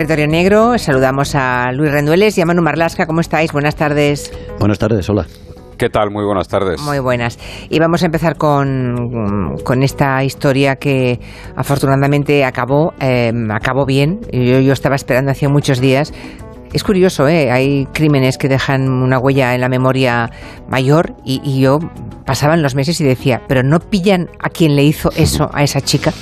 Territorio Negro, saludamos a Luis Rendueles y a Manu Marlasca. ¿Cómo estáis? Buenas tardes. Buenas tardes, hola. ¿Qué tal? Muy buenas tardes. Muy buenas. Y vamos a empezar con, con esta historia que afortunadamente acabó, eh, acabó bien. Yo, yo estaba esperando hacía muchos días es curioso, ¿eh? hay crímenes que dejan una huella en la memoria mayor y, y, yo pasaban los meses y decía, pero no pillan a quien le hizo eso a esa chica.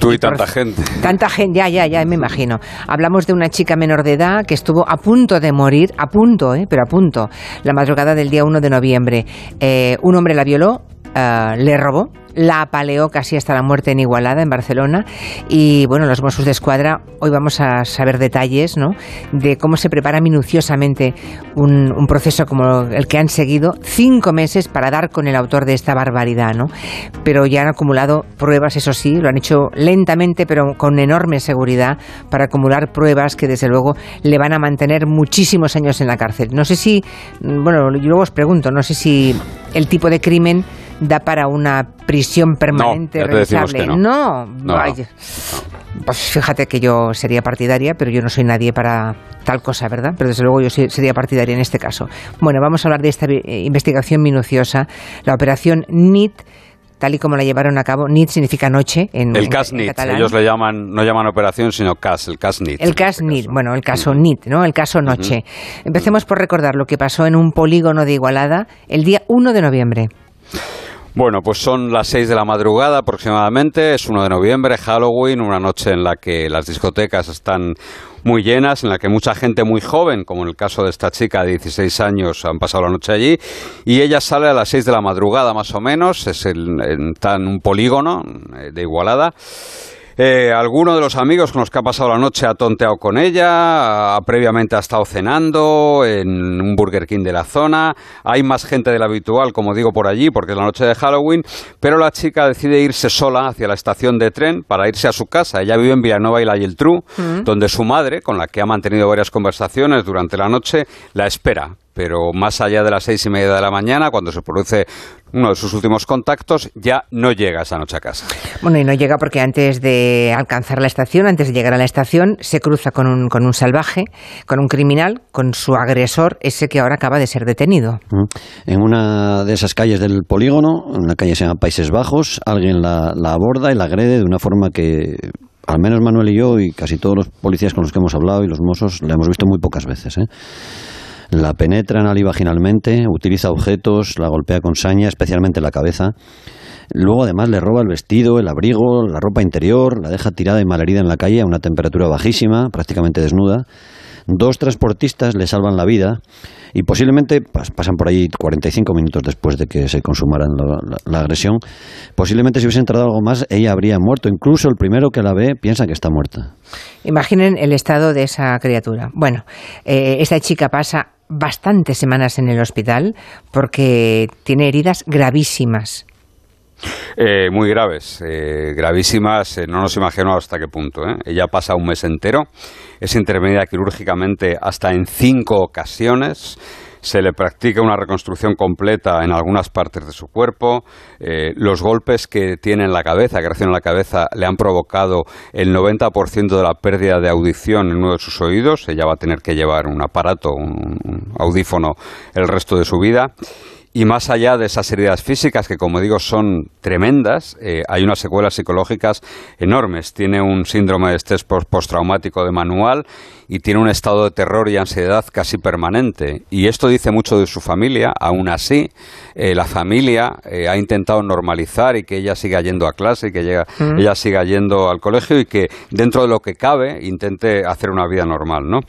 Tú y, y tanta por, gente. Tanta gente, ya, ya, ya, me imagino. Hablamos de una chica menor de edad que estuvo a punto de morir, a punto, ¿eh? pero a punto, la madrugada del día 1 de noviembre. Eh, un hombre la violó, Uh, le robó, la apaleó casi hasta la muerte en Igualada, en Barcelona. Y bueno, los Mossos de Escuadra, hoy vamos a saber detalles ¿no? de cómo se prepara minuciosamente un, proceso como el que han seguido cinco meses para dar con el autor de esta barbaridad. ¿no? Pero ya han acumulado pruebas, eso sí, lo han hecho lentamente, pero con enorme seguridad, para acumular pruebas que desde luego le van a mantener muchísimos años en la cárcel. No sé si, bueno, yo luego os pregunto, no sé si el tipo de crimen da para una prisión permanente no, revisable. No, no, no, vaya. Pues fíjate que yo sería partidaria, pero yo no soy nadie para tal cosa, ¿verdad? Pero desde luego yo sería partidaria en este caso. Bueno, vamos a hablar de esta investigación minuciosa, la operación NIT tal y como la llevaron a cabo. NIT significa noche en El CASNIT, ellos le llaman, no llaman operación, sino CAS, el CASNIT. El CASNIT, bueno, el caso NIT, ¿no? El caso noche. Empecemos por recordar lo que pasó en un polígono de Igualada el día 1 de noviembre. Bueno, pues son las 6 de la madrugada aproximadamente, es 1 de noviembre, Halloween, una noche en la que las discotecas están muy llenas, en la que mucha gente muy joven, como en el caso de esta chica de 16 años, han pasado la noche allí, y ella sale a las 6 de la madrugada más o menos, es está en un polígono de Igualada. Eh, alguno de los amigos con los que ha pasado la noche ha tonteado con ella, ha, previamente ha estado cenando en un Burger King de la zona, hay más gente de la habitual, como digo, por allí, porque es la noche de Halloween, pero la chica decide irse sola hacia la estación de tren para irse a su casa. Ella vive en Villanueva y la Geltrú, mm. donde su madre, con la que ha mantenido varias conversaciones durante la noche, la espera pero más allá de las seis y media de la mañana, cuando se produce uno de sus últimos contactos, ya no llega esa noche a casa. Bueno, y no llega porque antes de alcanzar la estación, antes de llegar a la estación, se cruza con un, con un salvaje, con un criminal, con su agresor, ese que ahora acaba de ser detenido. En una de esas calles del polígono, una calle que se llama Países Bajos, alguien la, la aborda y la agrede de una forma que al menos Manuel y yo y casi todos los policías con los que hemos hablado y los mozos la hemos visto muy pocas veces. ¿eh? La penetra anal y vaginalmente, utiliza objetos, la golpea con saña, especialmente la cabeza. Luego además le roba el vestido, el abrigo, la ropa interior, la deja tirada y malherida en la calle a una temperatura bajísima, prácticamente desnuda. Dos transportistas le salvan la vida y posiblemente pasan por ahí 45 minutos después de que se consumara la, agresión. Posiblemente si hubiese entrado algo más, ella habría muerto. Incluso el primero que la ve piensa que está muerta. Imaginen el estado de esa criatura. Bueno, eh, esta chica pasa bastantes semanas en el hospital porque tiene heridas gravísimas. Eh, muy graves, eh, gravísimas, eh, no nos imaginamos hasta qué punto. Ella pasa un mes entero, es intervenida quirúrgicamente hasta en cinco ocasiones se le practica una reconstrucción completa en algunas partes de su cuerpo. Eh, los golpes que tiene en la cabeza, que recibe en la cabeza, le han provocado el 90% de la pérdida de audición en uno de sus oídos. Ella va a tener que llevar un aparato, un audífono, el resto de su vida. Y más allá de esas heridas físicas, que como digo son tremendas, eh, hay unas secuelas psicológicas enormes. Tiene un síndrome de estrés postraumático de manual y tiene un estado de terror y ansiedad casi permanente. Y esto dice mucho de su familia. Aún así, eh, la familia eh, ha intentado normalizar y que ella siga yendo a clase y que ella, mm. ella, siga yendo al colegio y que dentro de lo que cabe intente hacer una vida normal. ¿no?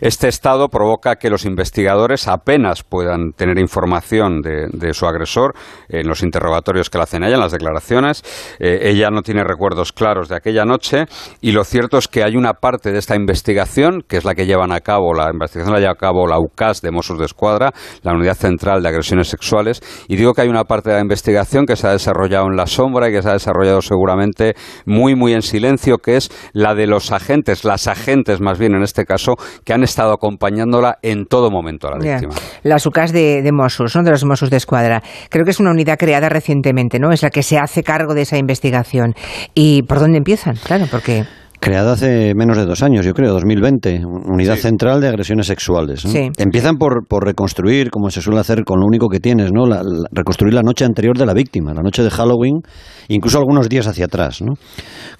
Este estado provoca que los investigadores apenas puedan tener información de, de, su agresor en los interrogatorios que le hacen a ella, en las declaraciones. Eh, ella no tiene recuerdos claros de aquella noche y lo cierto es que hay una parte de esta investigación, que es la que llevan a cabo, la investigación la lleva a cabo la UCAS de Mossos de Escuadra, la Unidad Central de Agresiones Sexuales, y digo que hay una parte de la investigación que se ha desarrollado en la sombra y que se ha desarrollado seguramente muy, muy en silencio, que es la de los agentes, las agentes más bien en este caso, que han estado acompañándola en todo momento a la yeah. víctima. Las UCAS de, de Mossos, ¿no? de los Mossos de Escuadra. Creo que es una unidad creada recientemente, ¿no? Es la que se hace cargo de esa investigación. ¿Y por dónde empiezan? Claro, porque... Creada hace menos de dos años, yo creo, 2020, Unidad Central de Agresiones Sexuales. Empiezan por, reconstruir, como se suele hacer con lo único que tienes, ¿no? reconstruir la noche anterior de la víctima, la noche de Halloween, incluso algunos días hacia atrás. ¿no?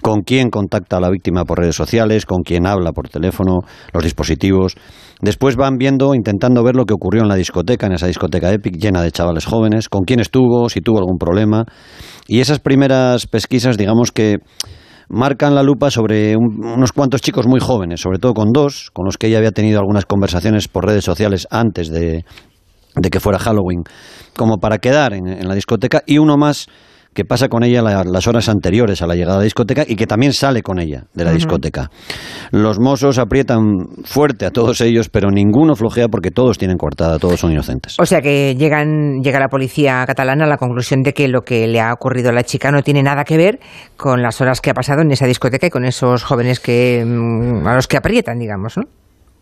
Con quién contacta a la víctima por redes sociales, con quién habla por teléfono, los dispositivos. Después van viendo, intentando ver lo que ocurrió en la discoteca, en esa discoteca Epic llena de chavales jóvenes, con quién estuvo, si tuvo algún problema. Y esas primeras pesquisas, digamos que marcan la lupa sobre unos cuantos chicos muy jóvenes, sobre todo con dos, con los que ella había tenido algunas conversaciones por redes sociales antes de, que fuera Halloween, como para quedar en la discoteca, y uno más que pasa con ella las horas anteriores a la llegada a la discoteca y que también sale con ella de la discoteca. Los mozos aprietan fuerte a todos ellos, pero ninguno flojea porque todos tienen cortada, todos son inocentes. O sea que llegan, llega la policía catalana a la conclusión de que lo que le ha ocurrido a la chica no tiene nada que ver con las horas que ha pasado en esa discoteca y con esos jóvenes que mm, a los que aprietan, digamos, ¿no?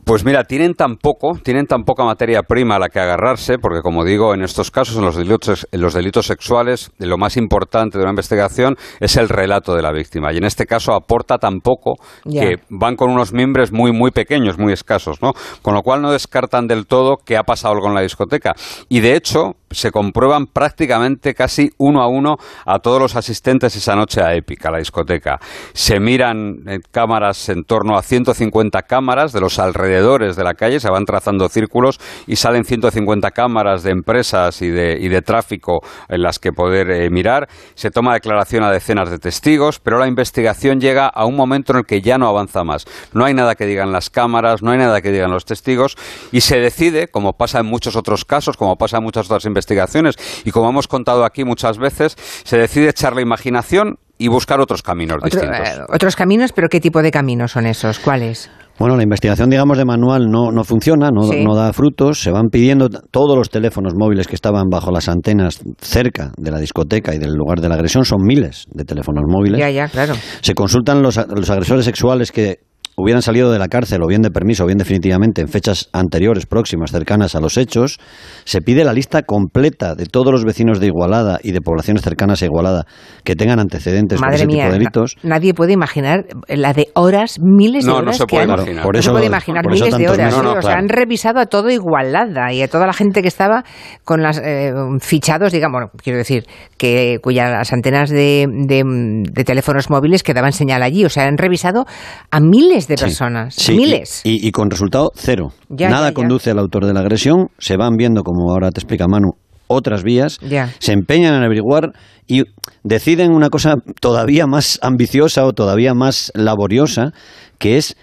Pues mira, tienen tan poco, tienen tan poca materia prima a la que agarrarse, porque como digo, en estos casos, en los delitos, en los delitos sexuales, lo más importante de una investigación es el relato de la víctima. Y en este caso aporta tan poco que van con unos miembros muy, muy pequeños, muy escasos, ¿no? Con lo cual no descartan del todo qué ha pasado algo en la discoteca. Y de hecho, se comprueban prácticamente casi uno a uno a todos los asistentes esa noche a Épica, a la discoteca. Se miran en cámaras en torno a 150 cámaras de los alrededores de la calle, se van trazando círculos y salen 150 cámaras de empresas y de, y de tráfico en las que poder eh, mirar. Se toma declaración a decenas de testigos, pero la investigación llega a un momento en el que ya no avanza más. No hay nada que digan las cámaras, no hay nada que digan los testigos y se decide, como pasa en muchos otros casos, como pasa en muchas otras investigaciones, investigaciones. Y como hemos contado aquí muchas veces, se decide echar la imaginación y buscar otros caminos distintos. Eh, otros caminos, pero ¿qué tipo de caminos son esos? ¿Cuáles? Bueno, la investigación, digamos, de manual no, no funciona, no, no, da frutos. Se van pidiendo todos los teléfonos móviles que estaban bajo las antenas cerca de la discoteca y del lugar de la agresión. Son miles de teléfonos móviles. Ya, ya, claro. Se consultan los, los agresores sexuales que hubieran salido de la cárcel o bien de permiso o bien definitivamente en fechas anteriores, próximas, cercanas a los hechos, se pide la lista completa de todos los vecinos de Igualada y de poblaciones cercanas a Igualada que tengan antecedentes por ese tipo de delitos. Nadie puede imaginar la de horas, miles de horas. No, se puede imaginar. Por eso, no se puede imaginar miles de horas. o sea, han revisado a todo Igualada y a toda la gente que estaba con las eh, fichados, digamos, quiero decir, que cuyas antenas de, de teléfonos móviles quedaban señal allí. O sea, han revisado a miles de personas, miles. Y, con resultado cero. Nada conduce al autor de la agresión, se van viendo, como ahora te explica Manu, otras vías, se empeñan en averiguar y deciden una cosa todavía más ambiciosa o todavía más laboriosa, que es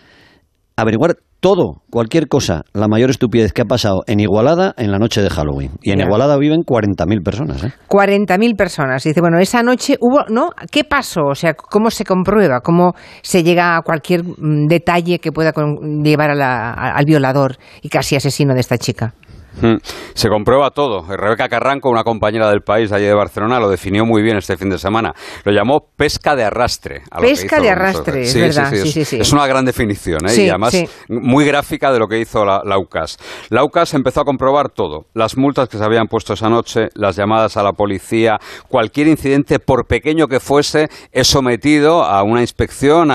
averiguar todo, cualquier cosa, la mayor estupidez que ha pasado en Igualada en la noche de Halloween. Y en Igualada viven 40.000 personas. ¿eh? 40.000 personas. Y dice, bueno, esa noche hubo, ¿no? ¿Qué pasó? O sea, ¿cómo se comprueba? ¿Cómo se llega a cualquier mm, detalle que pueda llevar al violador y casi asesino de esta chica? Mm. Se comprueba todo. Rebeca Carranco, una compañera del país allí de Barcelona, lo definió muy bien este fin de semana. Lo llamó pesca de arrastre. pesca de arrastre, es verdad. es, una gran definición ¿eh? y además muy gráfica de lo que hizo la, la, UCAS. La UCAS empezó a comprobar todo. Las multas que se habían puesto esa noche, las llamadas a la policía, cualquier incidente, por pequeño que fuese, es sometido a una inspección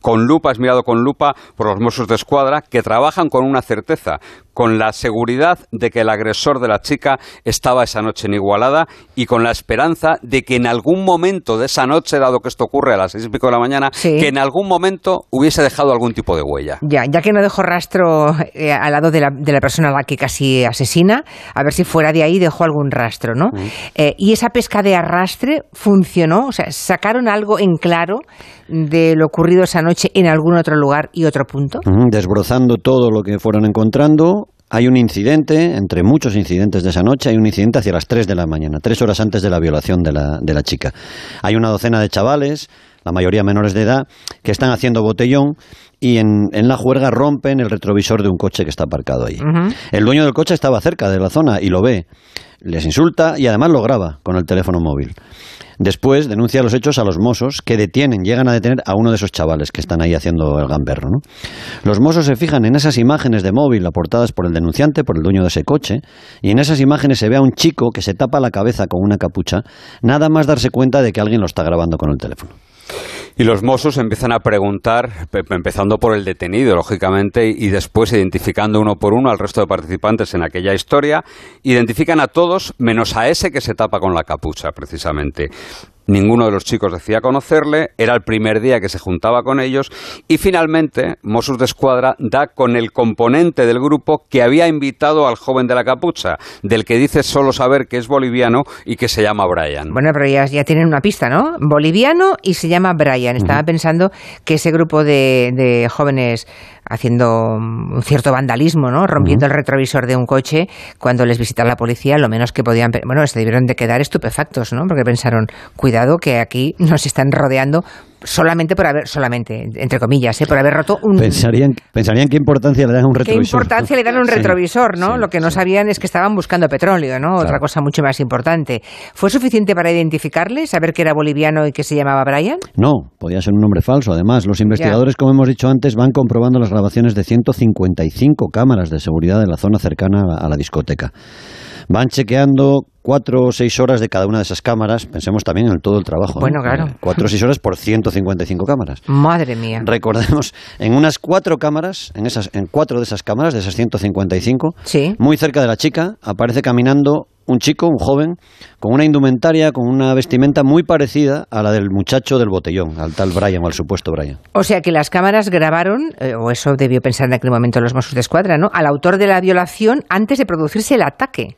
con lupa, es mirado con lupa por los Mossos de Escuadra, que trabajan con una certeza con la seguridad de que el agresor de la chica estaba esa noche en Igualada y con la esperanza de que en algún momento de esa noche, dado que esto ocurre a las seis y pico de la mañana, que en algún momento hubiese dejado algún tipo de huella. Ya, ya que no dejó rastro eh, al lado de la, de la, persona a la que casi asesina, a ver si fuera de ahí dejó algún rastro, ¿no? Eh, y esa pesca de arrastre funcionó, o sea, sacaron algo en claro de lo ocurrido esa noche en algún otro lugar y otro punto. Desbrozando todo lo que fueron encontrando, hay un incidente, entre muchos incidentes de esa noche, hay un incidente hacia las 3 de la mañana, tres horas antes de la violación de la, de la chica. Hay una docena de chavales, la mayoría menores de edad, que están haciendo botellón y en, en, la juerga rompen el retrovisor de un coche que está aparcado ahí. El dueño del coche estaba cerca de la zona y lo ve, les insulta y además lo graba con el teléfono móvil. Después denuncia los hechos a los mozos que detienen, llegan a detener a uno de esos chavales que están ahí haciendo el gamberro. ¿no? Los mozos se fijan en esas imágenes de móvil aportadas por el denunciante, por el dueño de ese coche, y en esas imágenes se ve a un chico que se tapa la cabeza con una capucha, nada más darse cuenta de que alguien lo está grabando con el teléfono. Y los Mossos empiezan a preguntar, empezando por el detenido, lógicamente, y después identificando uno por uno al resto de participantes en aquella historia, identifican a todos menos a ese que se tapa con la capucha, precisamente. Ninguno de los chicos decía conocerle, era el primer día que se juntaba con ellos y finalmente Mossos de Escuadra da con el componente del grupo que había invitado al joven de la capucha, del que dice solo saber que es boliviano y que se llama Brian. Bueno, pero ya, tienen una pista, ¿no? Boliviano y se llama Brian. Estaba pensando que ese grupo de, de jóvenes haciendo un cierto vandalismo, ¿no? Rompiendo el retrovisor de un coche cuando les visita la policía, lo menos que podían, bueno, se debieron de quedar estupefactos, ¿no? Porque pensaron, cuidado que aquí nos están rodeando solamente por haber, solamente, entre comillas, ¿eh? por haber roto un... Pensarían, pensarían qué importancia le dan a un retrovisor. ¿Qué importancia le dan a un retrovisor, no? Lo que no sabían es que estaban buscando petróleo, ¿no? Otra cosa mucho más importante. ¿Fue suficiente para identificarle, saber que era boliviano y que se llamaba Brian? No, podía ser un nombre falso. Además, los investigadores, como hemos dicho antes, van comprobando las grabaciones de 155 cámaras de seguridad de la zona cercana a la discoteca. Van chequeando cuatro o seis horas de cada una de esas cámaras. Pensemos también en todo el trabajo. Bueno, claro. Eh, cuatro o seis horas por 155 cámaras. Madre mía. Recordemos, en unas cuatro cámaras, en, esas, en cuatro de esas cámaras, de esas 155, ¿Sí? muy cerca de la chica, aparece caminando un chico, un joven, con una indumentaria, con una vestimenta muy parecida a la del muchacho del botellón, al tal Brian o al supuesto Brian. O sea que las cámaras grabaron, eh, o eso debió pensar en aquel momento los Mossos de Escuadra, ¿no? Al autor de la violación antes de producirse el ataque.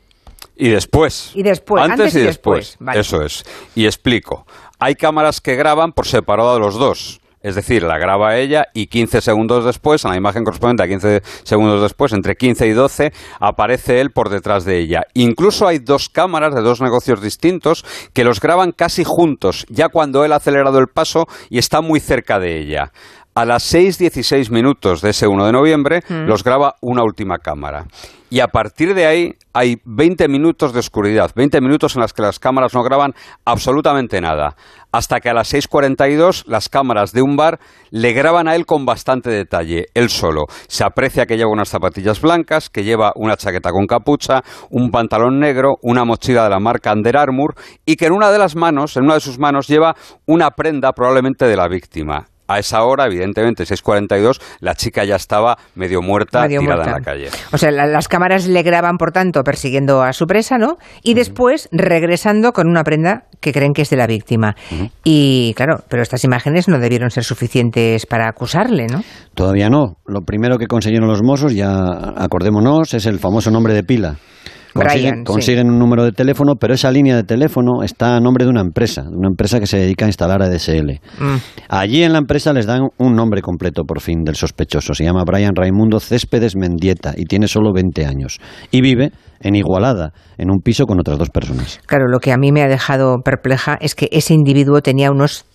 Y después. Y después. Antes, y después. Eso es. Y explico. Hay cámaras que graban por separado de los dos. Es decir, la graba ella y 15 segundos después, en la imagen correspondiente a 15 segundos después, entre 15 y 12, aparece él por detrás de ella. Incluso hay dos cámaras de dos negocios distintos que los graban casi juntos, ya cuando él ha acelerado el paso y está muy cerca de ella. A las 6.16 minutos de ese 1 de noviembre mm. los graba una última cámara y a partir de ahí hay 20 minutos de oscuridad, 20 minutos en las que las cámaras no graban absolutamente nada, hasta que a las 6.42 las cámaras de un bar le graban a él con bastante detalle, él solo. Se aprecia que lleva unas zapatillas blancas, que lleva una chaqueta con capucha, un pantalón negro, una mochila de la marca Under Armour y que en una de las manos, en una de sus manos, lleva una prenda probablemente de la víctima a esa hora, evidentemente, 6.42, la chica ya estaba medio muerta, tirada en la calle. O sea, las cámaras le graban, por tanto, persiguiendo a su presa, ¿no? Y después regresando con una prenda que creen que es de la víctima. Y claro, pero estas imágenes no debieron ser suficientes para acusarle, ¿no? Todavía no. Lo primero que consiguieron los Mossos, ya acordémonos, es el famoso nombre de pila. Consiguen, un número de teléfono, pero esa línea de teléfono está a nombre de una empresa, una empresa que se dedica a instalar ADSL. Mm. Allí en la empresa les dan un nombre completo, por fin, del sospechoso. Se llama Brian Raimundo Céspedes Mendieta y tiene solo 20 años. Y vive en Igualada, en un piso con otras dos personas. Claro, lo que a mí me ha dejado perpleja es que ese individuo tenía unos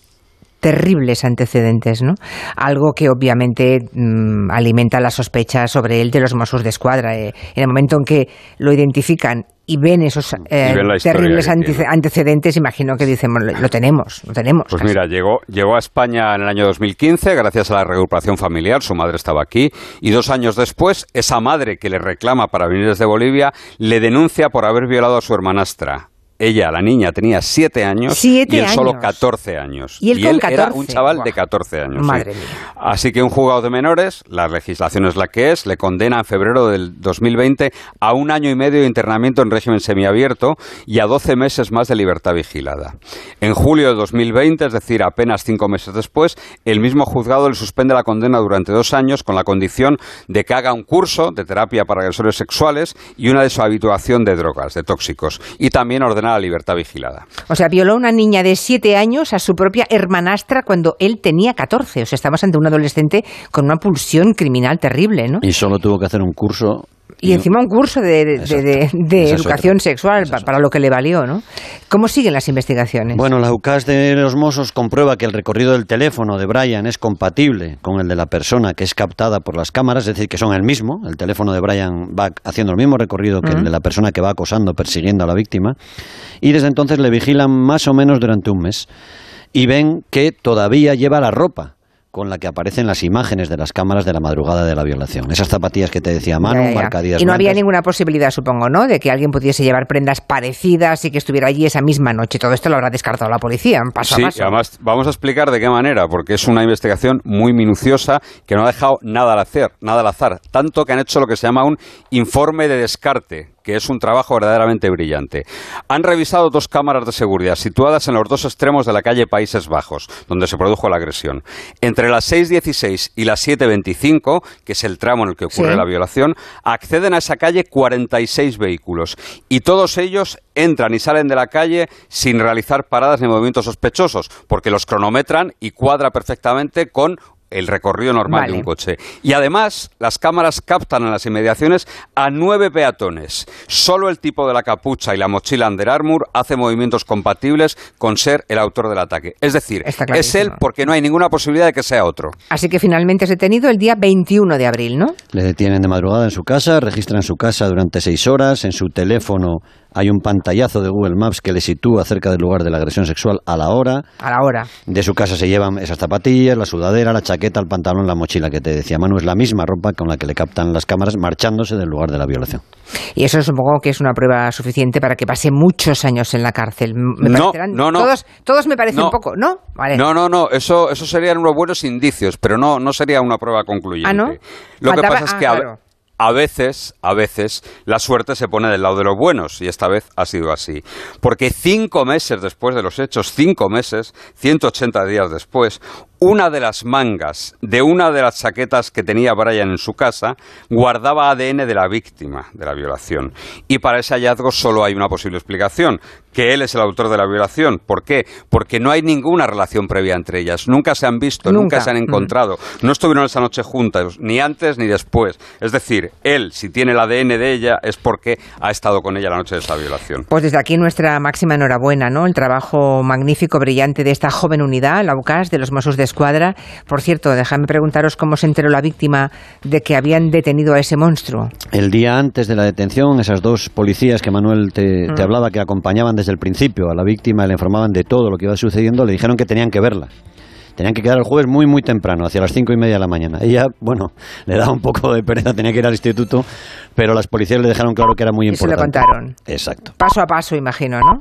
terribles antecedentes, ¿no? Algo que obviamente mm, alimenta la sospecha sobre él de los Mossos de Escuadra. Eh, en el momento en que lo identifican y ven esos eh, terribles antecedentes, imagino que dicen, lo, tenemos, lo tenemos. Pues mira, llegó, llegó a España en el año 2015 gracias a la recuperación familiar, su madre estaba aquí, y dos años después, esa madre que le reclama para venir desde Bolivia, le denuncia por haber violado a su hermanastra ella, la niña, tenía 7 años y él solo 14 años. Y él, era un chaval de 14 años. Madre mía. Así que un juzgado de menores, la legislación es la que es, le condena en febrero del 2020 a un año y medio de internamiento en régimen semiabierto y a 12 meses más de libertad vigilada. En julio de 2020, es decir, apenas cinco meses después, el mismo juzgado le suspende la condena durante dos años con la condición de que haga un curso de terapia para agresores sexuales y una de su habituación de drogas, de tóxicos. Y también ordena la libertad vigilada. O sea, violó una niña de 7 años a su propia hermanastra cuando él tenía 14. O sea, estamos ante un adolescente con una pulsión criminal terrible, ¿no? Y solo tuvo que hacer un curso y encima un curso de, educación sexual, para lo que le valió, ¿no? ¿Cómo siguen las investigaciones? Bueno, la UCAS de los Mossos comprueba que el recorrido del teléfono de Brian es compatible con el de la persona que es captada por las cámaras, es decir, que son el mismo. El teléfono de Brian va haciendo el mismo recorrido que el de la persona que va acosando, persiguiendo a la víctima. Y desde entonces le vigilan más o menos durante un mes. Y ven que todavía lleva la ropa con la que aparecen las imágenes de las cámaras de la madrugada de la violación. Esas zapatillas que te decía Manu, Ya, ya. marcadillas Y no había ninguna posibilidad, supongo, ¿no? De que alguien pudiese llevar prendas parecidas y que estuviera allí esa misma noche. Todo esto lo habrá descartado la policía, paso Sí, a paso. además vamos a explicar de qué manera, porque es una investigación muy minuciosa que no ha dejado nada al azar, nada al azar, tanto que han hecho lo que se llama un informe de descarte, que es un trabajo verdaderamente brillante. Han revisado dos cámaras de seguridad situadas en los dos extremos de la calle Países Bajos, donde se produjo la agresión. Entre las 6.16 y las 7.25, que es el tramo en el que ocurre Sí. la violación, acceden a esa calle 46 vehículos y todos ellos entran y salen de la calle sin realizar paradas ni movimientos sospechosos, porque los cronometran y cuadra perfectamente con el recorrido normal Vale. de un coche. Y además, las cámaras captan en las inmediaciones a nueve peatones. Solo el tipo de la capucha y la mochila Under Armour hace movimientos compatibles con ser el autor del ataque. Es decir, es él porque no hay ninguna posibilidad de que sea otro. Así que finalmente es detenido el día 21 de abril, ¿no? Le detienen de madrugada en su casa, registran su casa durante seis horas, en su teléfono hay un pantallazo de Google Maps que le sitúa cerca del lugar de la agresión sexual a la hora. A la hora. De su casa se llevan esas zapatillas, la sudadera, la chaqueta, el pantalón, la mochila que te decía Manu. Es la misma ropa con la que le captan las cámaras marchándose del lugar de la violación. Y eso supongo que es una prueba suficiente para que pase muchos años en la cárcel. Me No, parecerán- no, no. Todos, todos me parecen No. poco, ¿no? Vale. No, no, no, eso, eso serían unos buenos indicios, pero no, no sería una prueba concluyente. Ah, ¿no? Lo que pasa es ah, que claro. A veces, a veces, la suerte se pone del lado de los buenos, y esta vez ha sido así. Porque cinco meses después de los hechos, cinco meses, 180 días después, una de las mangas de una de las chaquetas que tenía Brian en su casa guardaba ADN de la víctima de la violación. Y para ese hallazgo solo hay una posible explicación, que él es el autor de la violación. ¿Por qué? Porque no hay ninguna relación previa entre ellas. Nunca se han visto, nunca, Nunca. se han encontrado. No estuvieron esa noche juntas, ni antes ni después. Es decir, él, si tiene el ADN de ella, es porque ha estado con ella la noche de esa violación. Pues desde aquí nuestra máxima enhorabuena, ¿no? El trabajo magnífico, brillante de esta joven unidad, la UCAS, de los Mossos de Escuadra. Por cierto, dejadme preguntaros cómo se enteró la víctima de que habían detenido a ese monstruo. El día antes de la detención, esas dos policías que Manuel te, te hablaba, que acompañaban desde el principio a la víctima y le informaban de todo lo que iba sucediendo, le dijeron que tenían que verla. Tenían que quedar el jueves muy, muy temprano, hacia las cinco y media de la mañana. Ella, bueno, le daba un poco de pereza, tenía que ir al instituto, pero las policías le dejaron claro que era muy Y se lo importante. contaron. Exacto. Paso a paso, imagino, ¿no?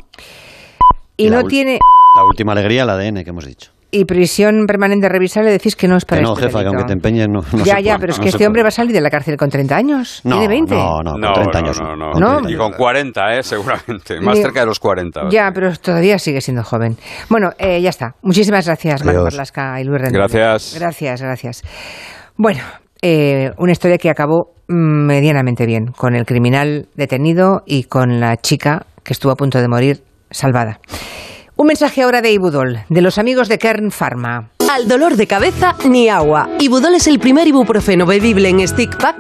Y la no tiene... La última alegría, el ADN que hemos dicho. Y prisión permanente revisable, decís que no es para Que no, este jefa, que aunque te empeñes, no, no ya, se ya, puede, pero es no que este hombre puede. va a salir de la cárcel con 30 años. No, Tiene 20. No, no, con No, 30 no, años. no, no. Con No. 30 Y con 40, ¿eh? seguramente. Más Ni- cerca de los 40. Ya, pero todavía sigue siendo joven. Bueno, eh, ya está. Muchísimas gracias, Adiós. Marlasca y Luis Rendón. Gracias. Gracias, gracias. Bueno, eh, una historia que acabó mm, medianamente bien, con el criminal detenido y con la chica que estuvo a punto de morir salvada. Un mensaje ahora de Ibudol, de los amigos de Kern Pharma. Al dolor de cabeza, ni agua. Ibudol es el primer ibuprofeno bebible en stick pack